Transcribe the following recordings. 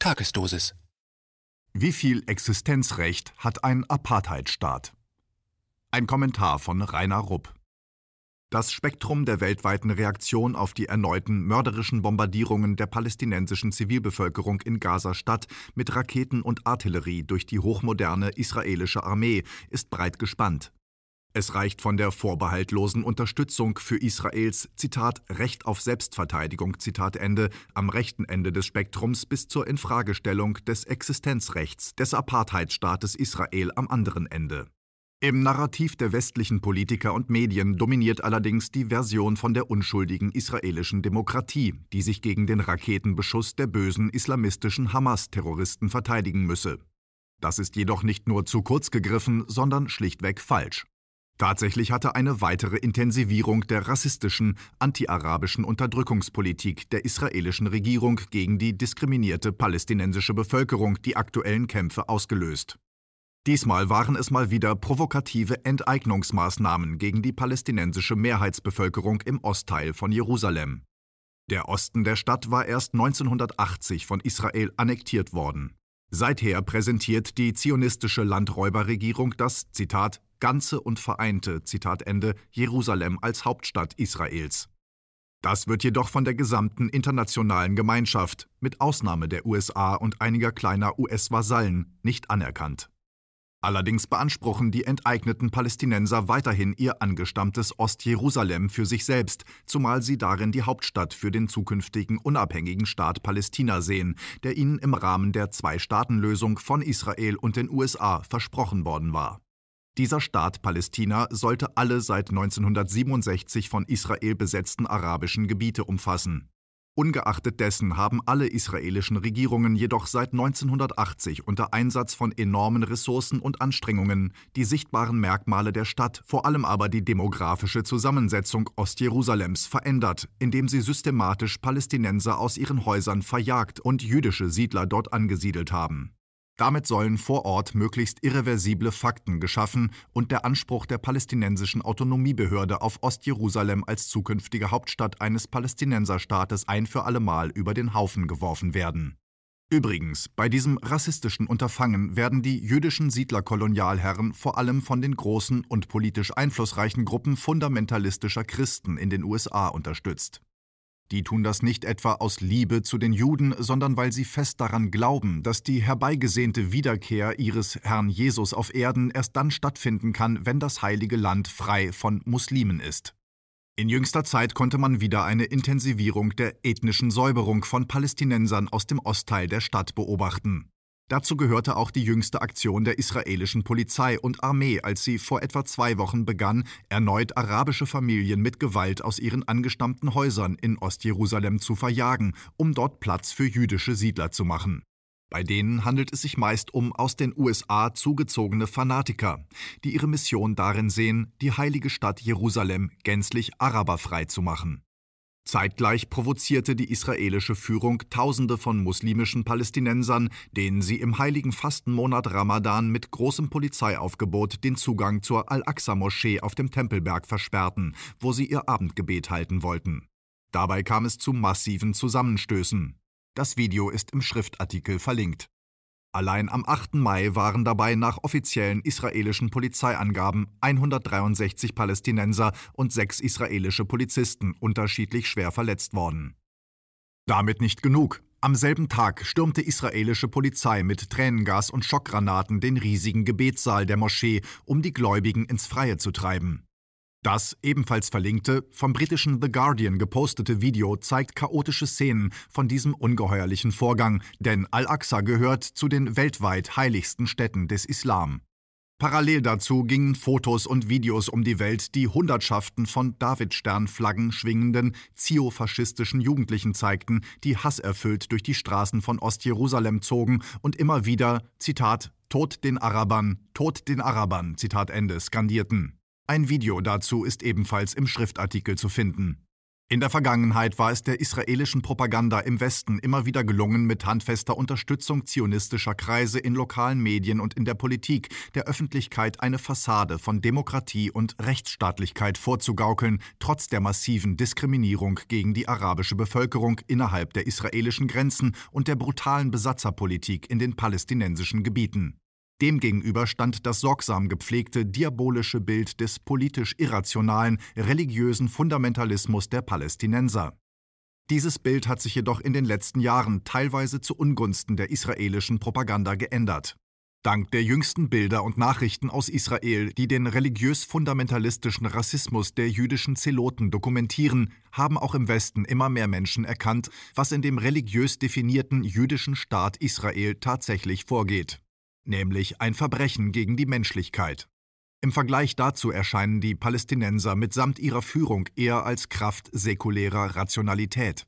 Tagesdosis. Wie viel Existenzrecht hat ein Apartheidstaat? Ein Kommentar von Rainer Rupp. Das Spektrum der weltweiten Reaktion auf die erneuten mörderischen Bombardierungen der palästinensischen Zivilbevölkerung in Gaza-Stadt mit Raketen und Artillerie durch die hochmoderne israelische Armee ist breit gespannt. Es reicht von der vorbehaltlosen Unterstützung für Israels Zitat Recht auf Selbstverteidigung Zitat Ende am rechten Ende des Spektrums bis zur Infragestellung des Existenzrechts des Apartheidstaates Israel am anderen Ende. Im Narrativ der westlichen Politiker und Medien dominiert allerdings die Version von der unschuldigen israelischen Demokratie, die sich gegen den Raketenbeschuss der bösen islamistischen Hamas-Terroristen verteidigen müsse. Das ist jedoch nicht nur zu kurz gegriffen, sondern schlichtweg falsch. Tatsächlich hatte eine weitere Intensivierung der rassistischen, anti-arabischen Unterdrückungspolitik der israelischen Regierung gegen die diskriminierte palästinensische Bevölkerung die aktuellen Kämpfe ausgelöst. Diesmal waren es mal wieder provokative Enteignungsmaßnahmen gegen die palästinensische Mehrheitsbevölkerung im Ostteil von Jerusalem. Der Osten der Stadt war erst 1980 von Israel annektiert worden. Seither präsentiert die zionistische Landräuberregierung das Zitat ganze und vereinte, Zitat Ende, Jerusalem als Hauptstadt Israels. Das wird jedoch von der gesamten internationalen Gemeinschaft, mit Ausnahme der USA und einiger kleiner US-Vasallen, nicht anerkannt. Allerdings beanspruchen die enteigneten Palästinenser weiterhin ihr angestammtes Ostjerusalem für sich selbst, zumal sie darin die Hauptstadt für den zukünftigen unabhängigen Staat Palästina sehen, der ihnen im Rahmen der Zwei-Staaten-Lösung von Israel und den USA versprochen worden war. Dieser Staat Palästina sollte alle seit 1967 von Israel besetzten arabischen Gebiete umfassen. Ungeachtet dessen haben alle israelischen Regierungen jedoch seit 1980 unter Einsatz von enormen Ressourcen und Anstrengungen die sichtbaren Merkmale der Stadt, vor allem aber die demografische Zusammensetzung Ostjerusalems verändert, indem sie systematisch Palästinenser aus ihren Häusern verjagt und jüdische Siedler dort angesiedelt haben. Damit sollen vor Ort möglichst irreversible Fakten geschaffen und der Anspruch der palästinensischen Autonomiebehörde auf Ostjerusalem als zukünftige Hauptstadt eines Palästinenserstaates ein für allemal über den Haufen geworfen werden. Übrigens, bei diesem rassistischen Unterfangen werden die jüdischen Siedlerkolonialherren vor allem von den großen und politisch einflussreichen Gruppen fundamentalistischer Christen in den USA unterstützt. Die tun das nicht etwa aus Liebe zu den Juden, sondern weil sie fest daran glauben, dass die herbeigesehnte Wiederkehr ihres Herrn Jesus auf Erden erst dann stattfinden kann, wenn das heilige Land frei von Muslimen ist. In jüngster Zeit konnte man wieder eine Intensivierung der ethnischen Säuberung von Palästinensern aus dem Ostteil der Stadt beobachten. Dazu gehörte auch die jüngste Aktion der israelischen Polizei und Armee, als sie vor etwa zwei Wochen begann, erneut arabische Familien mit Gewalt aus ihren angestammten Häusern in Ostjerusalem zu verjagen, um dort Platz für jüdische Siedler zu machen. Bei denen handelt es sich meist um aus den USA zugezogene Fanatiker, die ihre Mission darin sehen, die heilige Stadt Jerusalem gänzlich araberfrei zu machen. Zeitgleich provozierte die israelische Führung Tausende von muslimischen Palästinensern, denen sie im heiligen Fastenmonat Ramadan mit großem Polizeiaufgebot den Zugang zur Al-Aqsa-Moschee auf dem Tempelberg versperrten, wo sie ihr Abendgebet halten wollten. Dabei kam es zu massiven Zusammenstößen. Das Video ist im Schriftartikel verlinkt. Allein am 8. Mai waren dabei nach offiziellen israelischen Polizeiangaben 163 Palästinenser und sechs israelische Polizisten unterschiedlich schwer verletzt worden. Damit nicht genug. Am selben Tag stürmte israelische Polizei mit Tränengas und Schockgranaten den riesigen Gebetssaal der Moschee, um die Gläubigen ins Freie zu treiben. Das ebenfalls verlinkte, vom britischen The Guardian gepostete Video zeigt chaotische Szenen von diesem ungeheuerlichen Vorgang, denn Al-Aqsa gehört zu den weltweit heiligsten Städten des Islam. Parallel dazu gingen Fotos und Videos um die Welt, die Hundertschaften von Davidsternflaggen schwingenden ziofaschistischen Jugendlichen zeigten, die hasserfüllt durch die Straßen von Ostjerusalem zogen und immer wieder, Zitat, Tod den Arabern, Tod den Arabern, Zitat Ende, skandierten. Ein Video dazu ist ebenfalls im Schriftartikel zu finden. In der Vergangenheit war es der israelischen Propaganda im Westen immer wieder gelungen, mit handfester Unterstützung zionistischer Kreise in lokalen Medien und in der Politik der Öffentlichkeit eine Fassade von Demokratie und Rechtsstaatlichkeit vorzugaukeln, trotz der massiven Diskriminierung gegen die arabische Bevölkerung innerhalb der israelischen Grenzen und der brutalen Besatzerpolitik in den palästinensischen Gebieten. Demgegenüber stand das sorgsam gepflegte diabolische Bild des politisch irrationalen, religiösen Fundamentalismus der Palästinenser. Dieses Bild hat sich jedoch in den letzten Jahren teilweise zu Ungunsten der israelischen Propaganda geändert. Dank der jüngsten Bilder und Nachrichten aus Israel, die den religiös-fundamentalistischen Rassismus der jüdischen Zeloten dokumentieren, haben auch im Westen immer mehr Menschen erkannt, was in dem religiös definierten jüdischen Staat Israel tatsächlich vorgeht nämlich ein Verbrechen gegen die Menschlichkeit. Im Vergleich dazu erscheinen die Palästinenser mitsamt ihrer Führung eher als Kraft säkulärer Rationalität.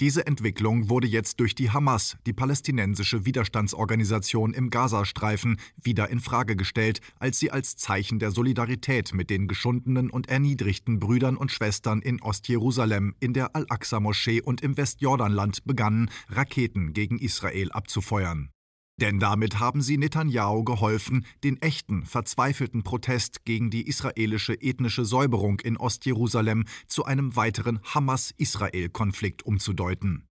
Diese Entwicklung wurde jetzt durch die Hamas, die palästinensische Widerstandsorganisation im Gazastreifen, wieder in Frage gestellt, als sie als Zeichen der Solidarität mit den geschundenen und erniedrigten Brüdern und Schwestern in Ostjerusalem, in der Al-Aqsa-Moschee und im Westjordanland begannen, Raketen gegen Israel abzufeuern. Denn damit haben sie Netanyahu geholfen, den echten, verzweifelten Protest gegen die israelische ethnische Säuberung in Ostjerusalem zu einem weiteren Hamas-Israel-Konflikt umzudeuten.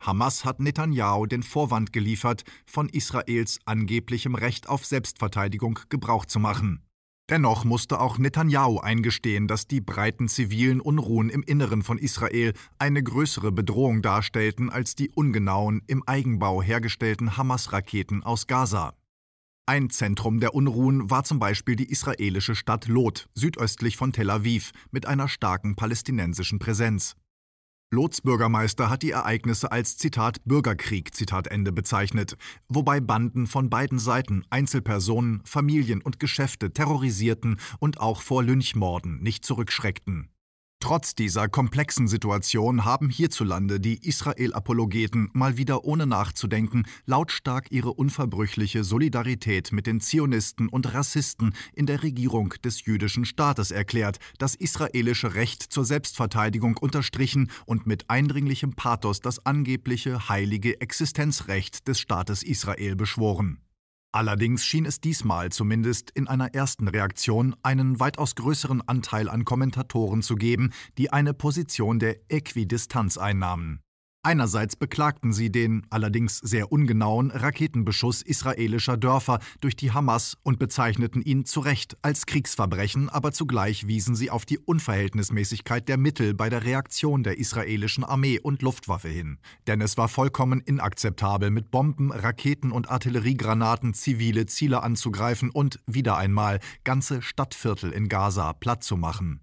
Hamas hat Netanyahu den Vorwand geliefert, von Israels angeblichem Recht auf Selbstverteidigung Gebrauch zu machen. Dennoch musste auch Netanyahu eingestehen, dass die breiten zivilen Unruhen im Inneren von Israel eine größere Bedrohung darstellten als die ungenauen, im Eigenbau hergestellten Hamas-Raketen aus Gaza. Ein Zentrum der Unruhen war zum Beispiel die israelische Stadt Lot, südöstlich von Tel Aviv, mit einer starken palästinensischen Präsenz. Lots Bürgermeister hat die Ereignisse als Zitat Bürgerkrieg Zitat Ende bezeichnet, wobei Banden von beiden Seiten Einzelpersonen, Familien und Geschäfte terrorisierten und auch vor Lynchmorden nicht zurückschreckten. Trotz dieser komplexen Situation haben hierzulande die Israel-Apologeten mal wieder ohne nachzudenken lautstark ihre unverbrüchliche Solidarität mit den Zionisten und Rassisten in der Regierung des jüdischen Staates erklärt, das israelische Recht zur Selbstverteidigung unterstrichen und mit eindringlichem Pathos das angebliche heilige Existenzrecht des Staates Israel beschworen. Allerdings schien es diesmal zumindest in einer ersten Reaktion einen weitaus größeren Anteil an Kommentatoren zu geben, die eine Position der Äquidistanz einnahmen. Einerseits beklagten sie den, allerdings sehr ungenauen, Raketenbeschuss israelischer Dörfer durch die Hamas und bezeichneten ihn zu Recht als Kriegsverbrechen, aber zugleich wiesen sie auf die Unverhältnismäßigkeit der Mittel bei der Reaktion der israelischen Armee und Luftwaffe hin. Denn es war vollkommen inakzeptabel, mit Bomben, Raketen und Artilleriegranaten zivile Ziele anzugreifen und, wieder einmal, ganze Stadtviertel in Gaza platt zu machen.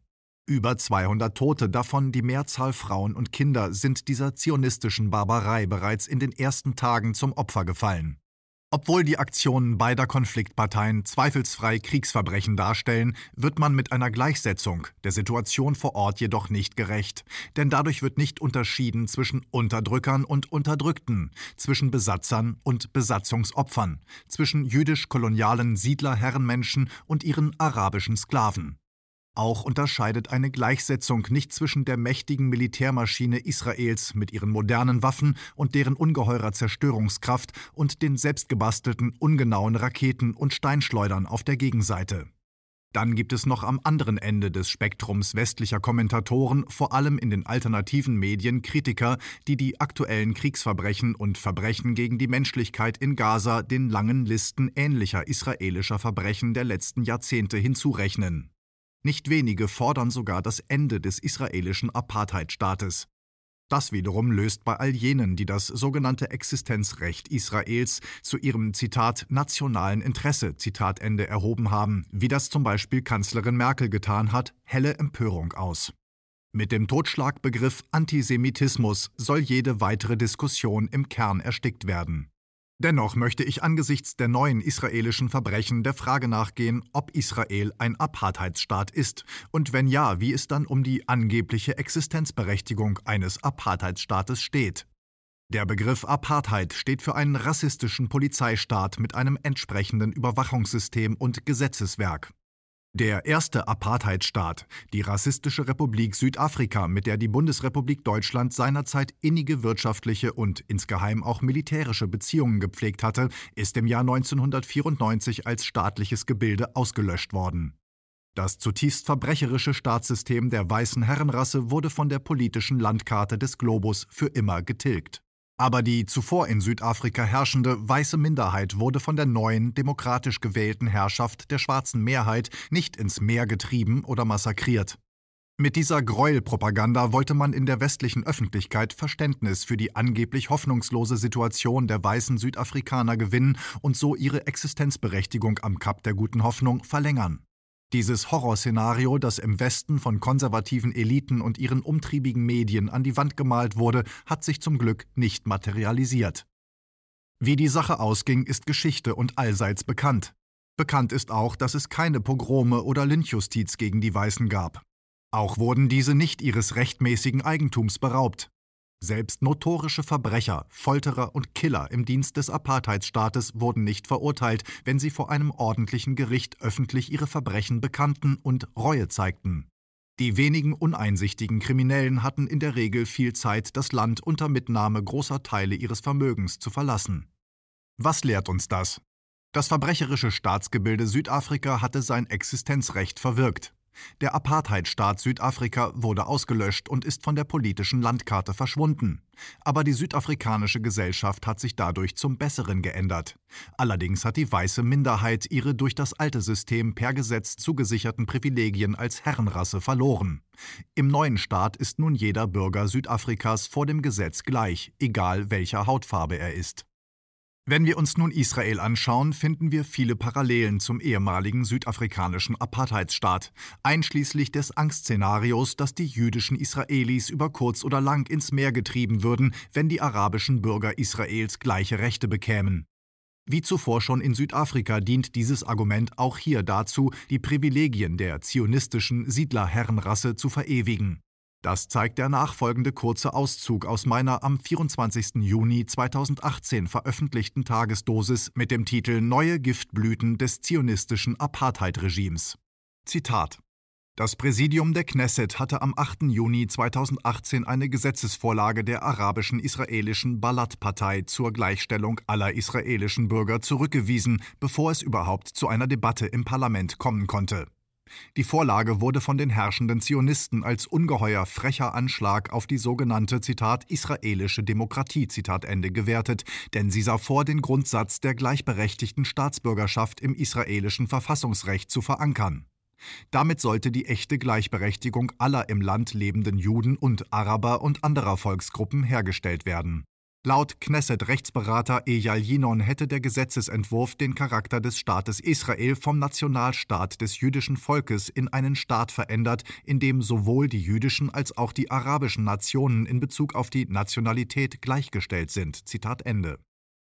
Über 200 Tote, davon die Mehrzahl Frauen und Kinder, sind dieser zionistischen Barbarei bereits in den ersten Tagen zum Opfer gefallen. Obwohl die Aktionen beider Konfliktparteien zweifelsfrei Kriegsverbrechen darstellen, wird man mit einer Gleichsetzung der Situation vor Ort jedoch nicht gerecht. Denn dadurch wird nicht unterschieden zwischen Unterdrückern und Unterdrückten, zwischen Besatzern und Besatzungsopfern, zwischen jüdisch-kolonialen Siedler-Herrenmenschen und ihren arabischen Sklaven. Auch unterscheidet eine Gleichsetzung nicht zwischen der mächtigen Militärmaschine Israels mit ihren modernen Waffen und deren ungeheurer Zerstörungskraft und den selbstgebastelten, ungenauen Raketen und Steinschleudern auf der Gegenseite. Dann gibt es noch am anderen Ende des Spektrums westlicher Kommentatoren, vor allem in den alternativen Medien, Kritiker, die die aktuellen Kriegsverbrechen und Verbrechen gegen die Menschlichkeit in Gaza den langen Listen ähnlicher israelischer Verbrechen der letzten Jahrzehnte hinzurechnen. Nicht wenige fordern sogar das Ende des israelischen Apartheidstaates. Das wiederum löst bei all jenen, die das sogenannte Existenzrecht Israels zu ihrem Zitat nationalen Interesse Zitat erhoben haben, wie das zum Beispiel Kanzlerin Merkel getan hat, helle Empörung aus. Mit dem Totschlagbegriff Antisemitismus soll jede weitere Diskussion im Kern erstickt werden. Dennoch möchte ich angesichts der neuen israelischen Verbrechen der Frage nachgehen, ob Israel ein Apartheidsstaat ist und wenn ja, wie es dann um die angebliche Existenzberechtigung eines Apartheidsstaates steht. Der Begriff Apartheid steht für einen rassistischen Polizeistaat mit einem entsprechenden Überwachungssystem und Gesetzeswerk. Der erste Apartheidstaat, die Rassistische Republik Südafrika, mit der die Bundesrepublik Deutschland seinerzeit innige wirtschaftliche und insgeheim auch militärische Beziehungen gepflegt hatte, ist im Jahr 1994 als staatliches Gebilde ausgelöscht worden. Das zutiefst verbrecherische Staatssystem der weißen Herrenrasse wurde von der politischen Landkarte des Globus für immer getilgt. Aber die zuvor in Südafrika herrschende weiße Minderheit wurde von der neuen, demokratisch gewählten Herrschaft der schwarzen Mehrheit nicht ins Meer getrieben oder massakriert. Mit dieser Gräuelpropaganda wollte man in der westlichen Öffentlichkeit Verständnis für die angeblich hoffnungslose Situation der weißen Südafrikaner gewinnen und so ihre Existenzberechtigung am Kap der guten Hoffnung verlängern. Dieses Horrorszenario, das im Westen von konservativen Eliten und ihren umtriebigen Medien an die Wand gemalt wurde, hat sich zum Glück nicht materialisiert. Wie die Sache ausging, ist Geschichte und allseits bekannt. Bekannt ist auch, dass es keine Pogrome oder Lynchjustiz gegen die Weißen gab. Auch wurden diese nicht ihres rechtmäßigen Eigentums beraubt. Selbst notorische Verbrecher, Folterer und Killer im Dienst des Apartheidsstaates wurden nicht verurteilt, wenn sie vor einem ordentlichen Gericht öffentlich ihre Verbrechen bekannten und Reue zeigten. Die wenigen uneinsichtigen Kriminellen hatten in der Regel viel Zeit, das Land unter Mitnahme großer Teile ihres Vermögens zu verlassen. Was lehrt uns das? Das verbrecherische Staatsgebilde Südafrika hatte sein Existenzrecht verwirkt. Der Apartheidstaat Südafrika wurde ausgelöscht und ist von der politischen Landkarte verschwunden. Aber die südafrikanische Gesellschaft hat sich dadurch zum Besseren geändert. Allerdings hat die weiße Minderheit ihre durch das alte System per Gesetz zugesicherten Privilegien als Herrenrasse verloren. Im neuen Staat ist nun jeder Bürger Südafrikas vor dem Gesetz gleich, egal welcher Hautfarbe er ist. Wenn wir uns nun Israel anschauen, finden wir viele Parallelen zum ehemaligen südafrikanischen Apartheidsstaat, einschließlich des Angstszenarios, dass die jüdischen Israelis über kurz oder lang ins Meer getrieben würden, wenn die arabischen Bürger Israels gleiche Rechte bekämen. Wie zuvor schon in Südafrika dient dieses Argument auch hier dazu, die Privilegien der zionistischen Siedlerherrenrasse zu verewigen. Das zeigt der nachfolgende kurze Auszug aus meiner am 24. Juni 2018 veröffentlichten Tagesdosis mit dem Titel Neue Giftblüten des zionistischen Apartheid-Regimes. Zitat das Präsidium der Knesset hatte am 8. Juni 2018 eine Gesetzesvorlage der arabischen israelischen Balad-Partei zur Gleichstellung aller israelischen Bürger zurückgewiesen, bevor es überhaupt zu einer Debatte im Parlament kommen konnte. Die Vorlage wurde von den herrschenden Zionisten als ungeheuer frecher Anschlag auf die sogenannte Zitat israelische Demokratie Zitat gewertet, denn sie sah vor, den Grundsatz der gleichberechtigten Staatsbürgerschaft im israelischen Verfassungsrecht zu verankern. Damit sollte die echte Gleichberechtigung aller im Land lebenden Juden und Araber und anderer Volksgruppen hergestellt werden Laut Knesset-Rechtsberater Eyal Yinon hätte der Gesetzesentwurf den Charakter des Staates Israel vom Nationalstaat des jüdischen Volkes in einen Staat verändert, in dem sowohl die jüdischen als auch die arabischen Nationen in Bezug auf die Nationalität gleichgestellt sind. Zitat Ende.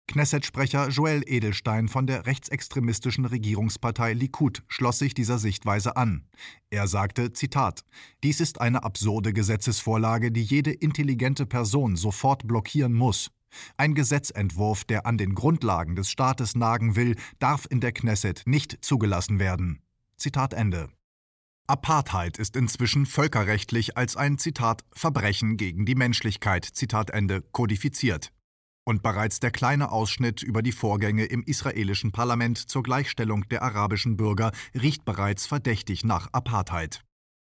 Knesset-Sprecher Joel Edelstein von der rechtsextremistischen Regierungspartei Likud schloss sich dieser Sichtweise an. Er sagte, Zitat, Dies ist eine absurde Gesetzesvorlage, die jede intelligente Person sofort blockieren muss. Ein Gesetzentwurf, der an den Grundlagen des Staates nagen will, darf in der Knesset nicht zugelassen werden. Zitat Ende. Apartheid ist inzwischen völkerrechtlich als ein Zitat Verbrechen gegen die Menschlichkeit Zitat Ende kodifiziert. Und bereits der kleine Ausschnitt über die Vorgänge im israelischen Parlament zur Gleichstellung der arabischen Bürger riecht bereits verdächtig nach Apartheid.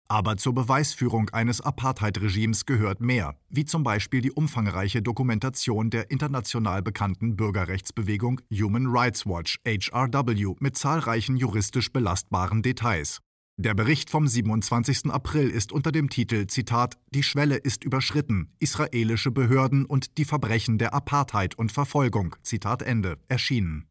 Aber zur Beweisführung eines Apartheid-Regimes gehört mehr, wie zum Beispiel die umfangreiche Dokumentation der international bekannten Bürgerrechtsbewegung Human Rights Watch HRW mit zahlreichen juristisch belastbaren Details. Der Bericht vom 27. April ist unter dem Titel Zitat Die Schwelle ist überschritten. Israelische Behörden und die Verbrechen der Apartheid und Verfolgung Zitat Ende erschienen.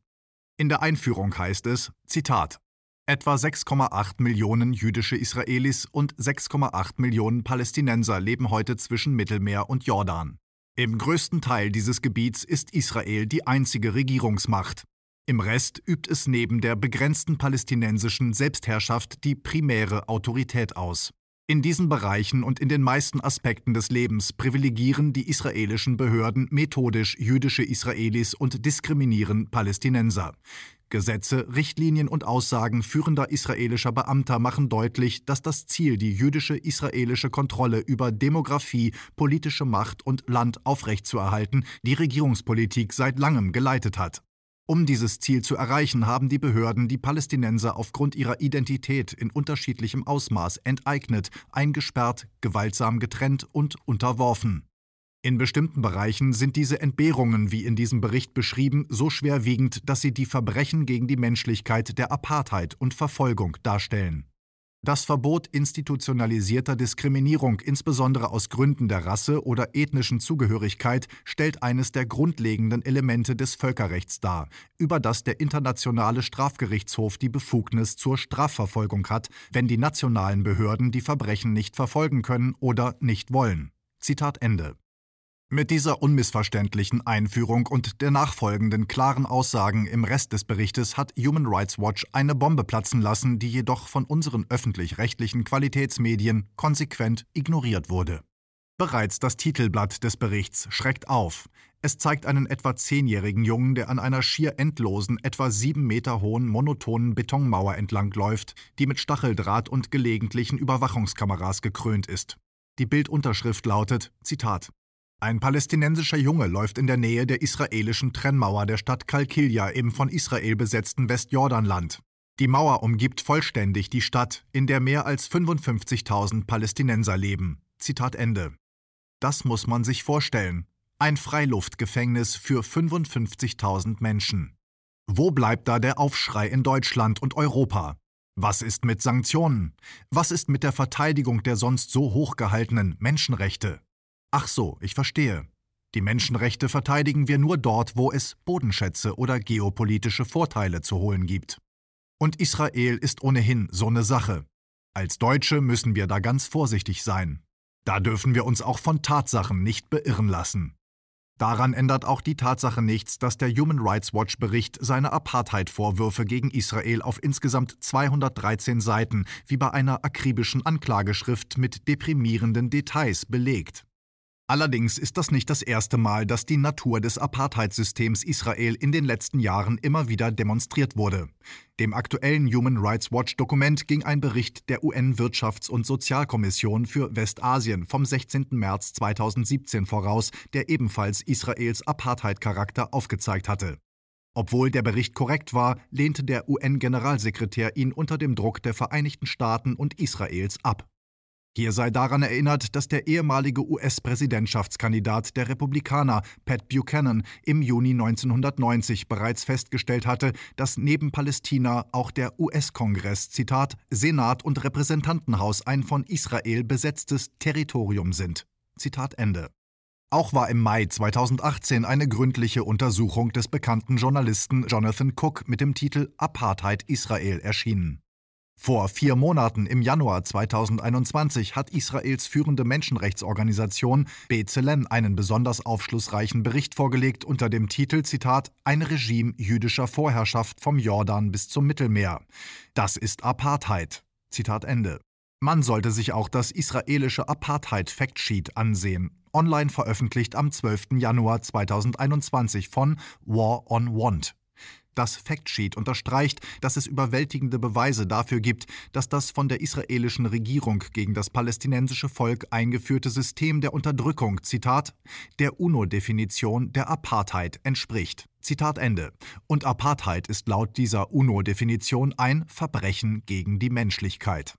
In der Einführung heißt es Zitat Etwa 6,8 Millionen jüdische Israelis und 6,8 Millionen Palästinenser leben heute zwischen Mittelmeer und Jordan. Im größten Teil dieses Gebiets ist Israel die einzige Regierungsmacht. Im Rest übt es neben der begrenzten palästinensischen Selbstherrschaft die primäre Autorität aus. In diesen Bereichen und in den meisten Aspekten des Lebens privilegieren die israelischen Behörden methodisch jüdische Israelis und diskriminieren Palästinenser. Gesetze, Richtlinien und Aussagen führender israelischer Beamter machen deutlich, dass das Ziel, die jüdische israelische Kontrolle über Demografie, politische Macht und Land aufrechtzuerhalten, die Regierungspolitik seit langem geleitet hat. Um dieses Ziel zu erreichen, haben die Behörden die Palästinenser aufgrund ihrer Identität in unterschiedlichem Ausmaß enteignet, eingesperrt, gewaltsam getrennt und unterworfen. In bestimmten Bereichen sind diese Entbehrungen, wie in diesem Bericht beschrieben, so schwerwiegend, dass sie die Verbrechen gegen die Menschlichkeit der Apartheid und Verfolgung darstellen. Das Verbot institutionalisierter Diskriminierung, insbesondere aus Gründen der Rasse oder ethnischen Zugehörigkeit, stellt eines der grundlegenden Elemente des Völkerrechts dar, über das der Internationale Strafgerichtshof die Befugnis zur Strafverfolgung hat, wenn die nationalen Behörden die Verbrechen nicht verfolgen können oder nicht wollen. Zitat Ende. Mit dieser unmissverständlichen Einführung und der nachfolgenden klaren Aussagen im Rest des Berichtes hat Human Rights Watch eine Bombe platzen lassen, die jedoch von unseren öffentlich-rechtlichen Qualitätsmedien konsequent ignoriert wurde. Bereits das Titelblatt des Berichts schreckt auf. Es zeigt einen etwa zehnjährigen Jungen, der an einer schier endlosen, etwa sieben Meter hohen, monotonen Betonmauer entlangläuft, die mit Stacheldraht und gelegentlichen Überwachungskameras gekrönt ist. Die Bildunterschrift lautet: Zitat ein palästinensischer Junge läuft in der Nähe der israelischen Trennmauer der Stadt Kalkilja im von Israel besetzten Westjordanland. Die Mauer umgibt vollständig die Stadt, in der mehr als 55.000 Palästinenser leben. Zitat Ende. Das muss man sich vorstellen. Ein Freiluftgefängnis für 55.000 Menschen. Wo bleibt da der Aufschrei in Deutschland und Europa? Was ist mit Sanktionen? Was ist mit der Verteidigung der sonst so hochgehaltenen Menschenrechte? Ach so, ich verstehe. Die Menschenrechte verteidigen wir nur dort, wo es Bodenschätze oder geopolitische Vorteile zu holen gibt. Und Israel ist ohnehin so eine Sache. Als Deutsche müssen wir da ganz vorsichtig sein. Da dürfen wir uns auch von Tatsachen nicht beirren lassen. Daran ändert auch die Tatsache nichts, dass der Human Rights Watch Bericht seine Apartheid-Vorwürfe gegen Israel auf insgesamt 213 Seiten wie bei einer akribischen Anklageschrift mit deprimierenden Details belegt. Allerdings ist das nicht das erste Mal, dass die Natur des Apartheidsystems Israel in den letzten Jahren immer wieder demonstriert wurde. Dem aktuellen Human Rights Watch Dokument ging ein Bericht der UN-Wirtschafts- und Sozialkommission für Westasien vom 16. März 2017 voraus, der ebenfalls Israels Apartheid-Charakter aufgezeigt hatte. Obwohl der Bericht korrekt war, lehnte der UN-Generalsekretär ihn unter dem Druck der Vereinigten Staaten und Israels ab. Hier sei daran erinnert, dass der ehemalige US-Präsidentschaftskandidat der Republikaner Pat Buchanan im Juni 1990 bereits festgestellt hatte, dass neben Palästina auch der US-Kongress, Zitat, Senat und Repräsentantenhaus ein von Israel besetztes Territorium sind. Zitat Ende. Auch war im Mai 2018 eine gründliche Untersuchung des bekannten Journalisten Jonathan Cook mit dem Titel Apartheid Israel erschienen. Vor vier Monaten, im Januar 2021, hat Israels führende Menschenrechtsorganisation B'Tselem einen besonders aufschlussreichen Bericht vorgelegt unter dem Titel Zitat Ein Regime jüdischer Vorherrschaft vom Jordan bis zum Mittelmeer. Das ist Apartheid. Zitat Ende. Man sollte sich auch das israelische Apartheid-Factsheet ansehen, online veröffentlicht am 12. Januar 2021 von War on Want. Das Factsheet unterstreicht, dass es überwältigende Beweise dafür gibt, dass das von der israelischen Regierung gegen das palästinensische Volk eingeführte System der Unterdrückung, Zitat, der UNO-Definition der Apartheid entspricht. Zitat Ende. Und Apartheid ist laut dieser UNO-Definition ein Verbrechen gegen die Menschlichkeit.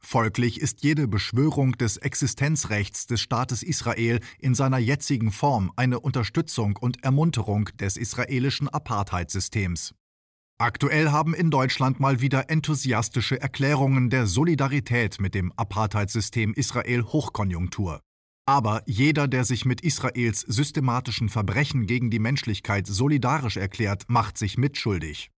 Folglich ist jede Beschwörung des Existenzrechts des Staates Israel in seiner jetzigen Form eine Unterstützung und Ermunterung des israelischen Apartheidsystems. Aktuell haben in Deutschland mal wieder enthusiastische Erklärungen der Solidarität mit dem Apartheidsystem Israel Hochkonjunktur. Aber jeder, der sich mit Israels systematischen Verbrechen gegen die Menschlichkeit solidarisch erklärt, macht sich mitschuldig.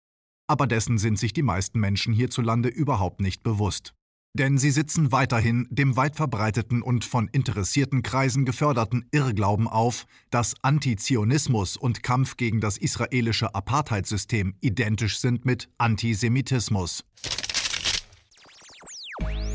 Aber dessen sind sich die meisten Menschen hierzulande überhaupt nicht bewusst. Denn sie sitzen weiterhin dem weit verbreiteten und von interessierten Kreisen geförderten Irrglauben auf, dass Antizionismus und Kampf gegen das israelische Apartheidsystem identisch sind mit Antisemitismus.